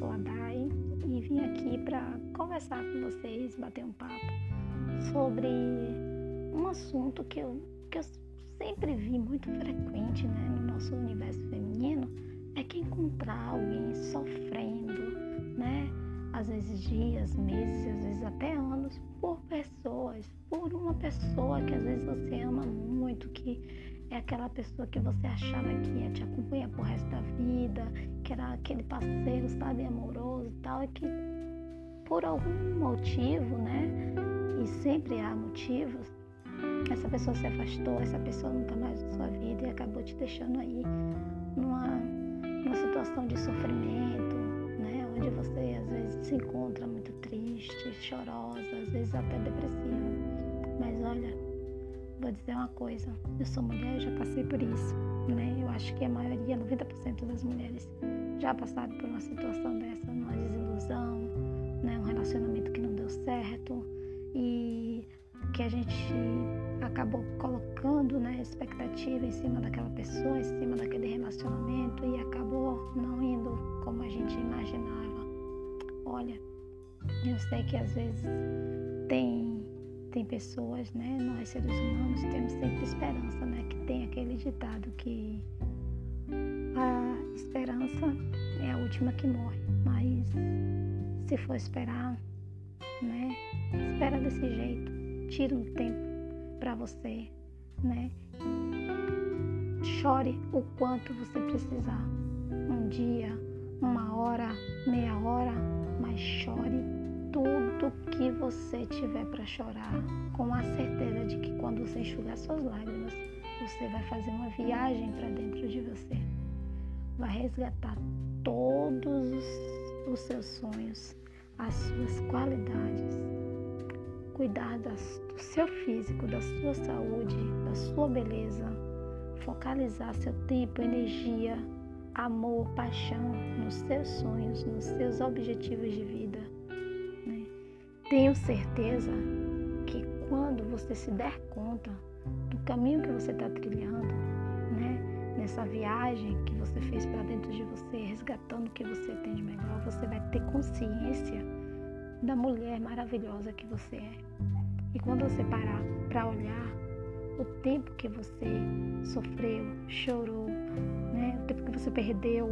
sou a Dai e vim aqui para conversar com vocês, bater um papo sobre um assunto que eu, que eu sempre vi muito frequente né, no nosso universo feminino, é que encontrar alguém sofrendo, né? Às vezes dias, meses, às vezes até anos, por pessoas, por uma pessoa que às vezes você ama muito, que é aquela pessoa que você achava que ia te acompanhar pro resto da vida, que era aquele parceiro, sabe, amoroso e tal, e que por algum motivo, né? E sempre há motivos, essa pessoa se afastou, essa pessoa não está mais na sua vida e acabou te deixando aí numa, numa situação de sofrimento, né? Onde você às vezes se encontra muito triste, chorosa, às vezes até depressiva. Vou dizer uma coisa, eu sou mulher e já passei por isso, né? Eu acho que a maioria, 90% das mulheres já passaram por uma situação dessa, uma desilusão, né? Um relacionamento que não deu certo e que a gente acabou colocando né, expectativa em cima daquela pessoa, em cima daquele relacionamento e acabou não indo como a gente imaginava. Olha, eu sei que às vezes tem, tem pessoas, né, nós seres humanos temos sempre esperança, né, que tem aquele ditado que a esperança é a última que morre, mas se for esperar, né, espera desse jeito, tira um tempo para você, né? Chore o quanto você precisar. Um dia, uma hora, que você tiver para chorar, com a certeza de que quando você enxugar suas lágrimas, você vai fazer uma viagem para dentro de você. Vai resgatar todos os seus sonhos, as suas qualidades, cuidar das, do seu físico, da sua saúde, da sua beleza, focalizar seu tempo, energia, amor, paixão nos seus sonhos, nos seus objetivos de vida. Tenho certeza que quando você se der conta do caminho que você está trilhando, né? nessa viagem que você fez para dentro de você, resgatando o que você tem de melhor, você vai ter consciência da mulher maravilhosa que você é. E quando você parar para olhar o tempo que você sofreu, chorou, né? o tempo que você perdeu,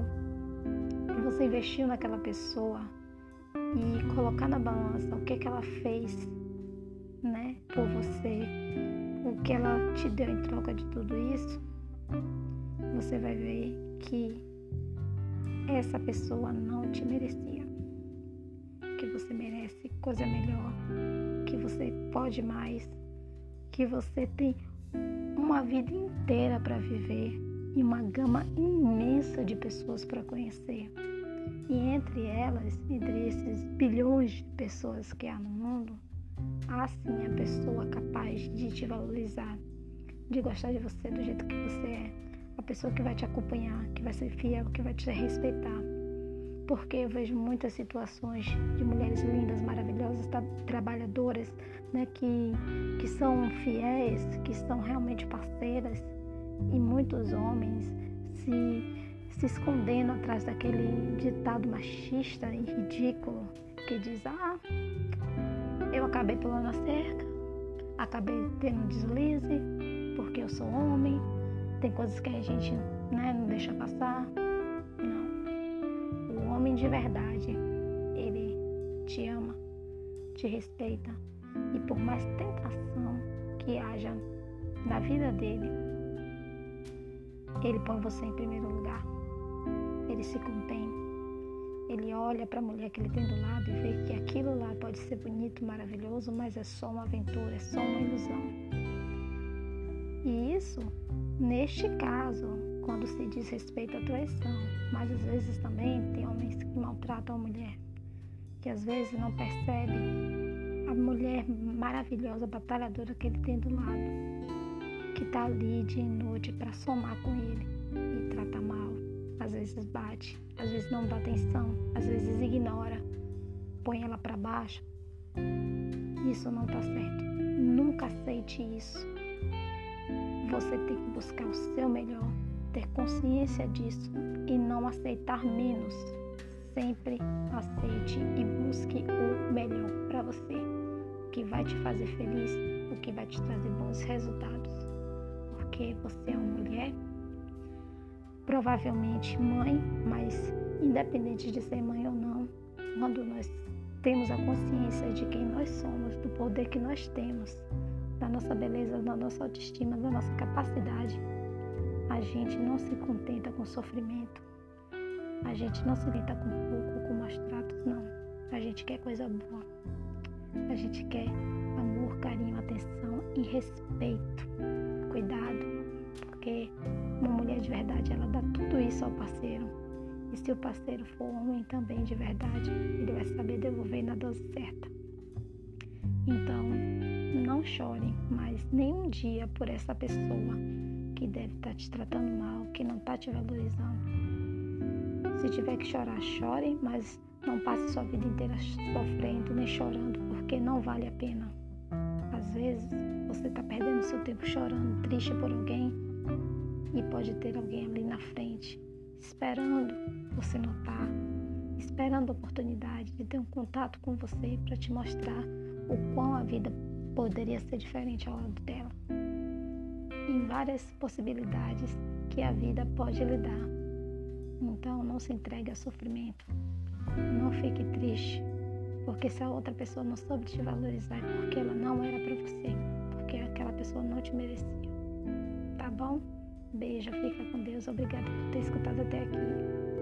que você investiu naquela pessoa e colocar na balança o que, que ela fez né, por você, o que ela te deu em troca de tudo isso, você vai ver que essa pessoa não te merecia que você merece coisa melhor, que você pode mais, que você tem uma vida inteira para viver e uma gama imensa de pessoas para conhecer. E entre elas, entre esses bilhões de pessoas que há no mundo, há sim a pessoa capaz de te valorizar, de gostar de você do jeito que você é, a pessoa que vai te acompanhar, que vai ser fiel, que vai te respeitar. Porque eu vejo muitas situações de mulheres lindas, maravilhosas, trabalhadoras, né, que, que são fiéis, que são realmente parceiras, e muitos homens se, se escondendo atrás daquele ditado machista e ridículo que diz: Ah, eu acabei pulando a cerca, acabei tendo um deslize, porque eu sou homem, tem coisas que a gente né, não deixa passar homem de verdade, ele te ama, te respeita e por mais tentação que haja na vida dele, ele põe você em primeiro lugar. Ele se contém. Ele olha para a mulher que ele tem do lado e vê que aquilo lá pode ser bonito, maravilhoso, mas é só uma aventura, é só uma ilusão. E isso, neste caso, quando se diz respeito à traição, mas às vezes também tem homens que maltratam a mulher, que às vezes não percebe a mulher maravilhosa, batalhadora que ele tem do lado, que está ali dia e noite para somar com ele e trata mal, às vezes bate, às vezes não dá atenção, às vezes ignora, põe ela para baixo. Isso não está certo. Nunca aceite isso. Você tem que buscar o seu melhor ter consciência disso e não aceitar menos sempre aceite e busque o melhor para você, o que vai te fazer feliz, o que vai te trazer bons resultados. Porque você é uma mulher, provavelmente mãe, mas independente de ser mãe ou não, quando nós temos a consciência de quem nós somos, do poder que nós temos, da nossa beleza, da nossa autoestima, da nossa capacidade, a gente não se contenta com sofrimento. A gente não se lida com pouco, com maus tratos, não. A gente quer coisa boa. A gente quer amor, carinho, atenção e respeito. Cuidado, porque uma mulher de verdade, ela dá tudo isso ao parceiro. E se o parceiro for homem também de verdade, ele vai saber devolver na dose certa. Então, não chore mais nenhum dia por essa pessoa que deve estar tá te tratando mal, que não está te valorizando. Se tiver que chorar, chore, mas não passe sua vida inteira sofrendo nem chorando, porque não vale a pena. Às vezes você está perdendo seu tempo chorando, triste por alguém, e pode ter alguém ali na frente, esperando você notar, esperando a oportunidade de ter um contato com você para te mostrar o quão a vida poderia ser diferente ao lado dela em várias possibilidades que a vida pode lhe dar. Então, não se entregue a sofrimento. Não fique triste, porque se a outra pessoa não soube te valorizar, é porque ela não era para você, porque aquela pessoa não te merecia. Tá bom? Beijo, fica com Deus. Obrigada por ter escutado até aqui.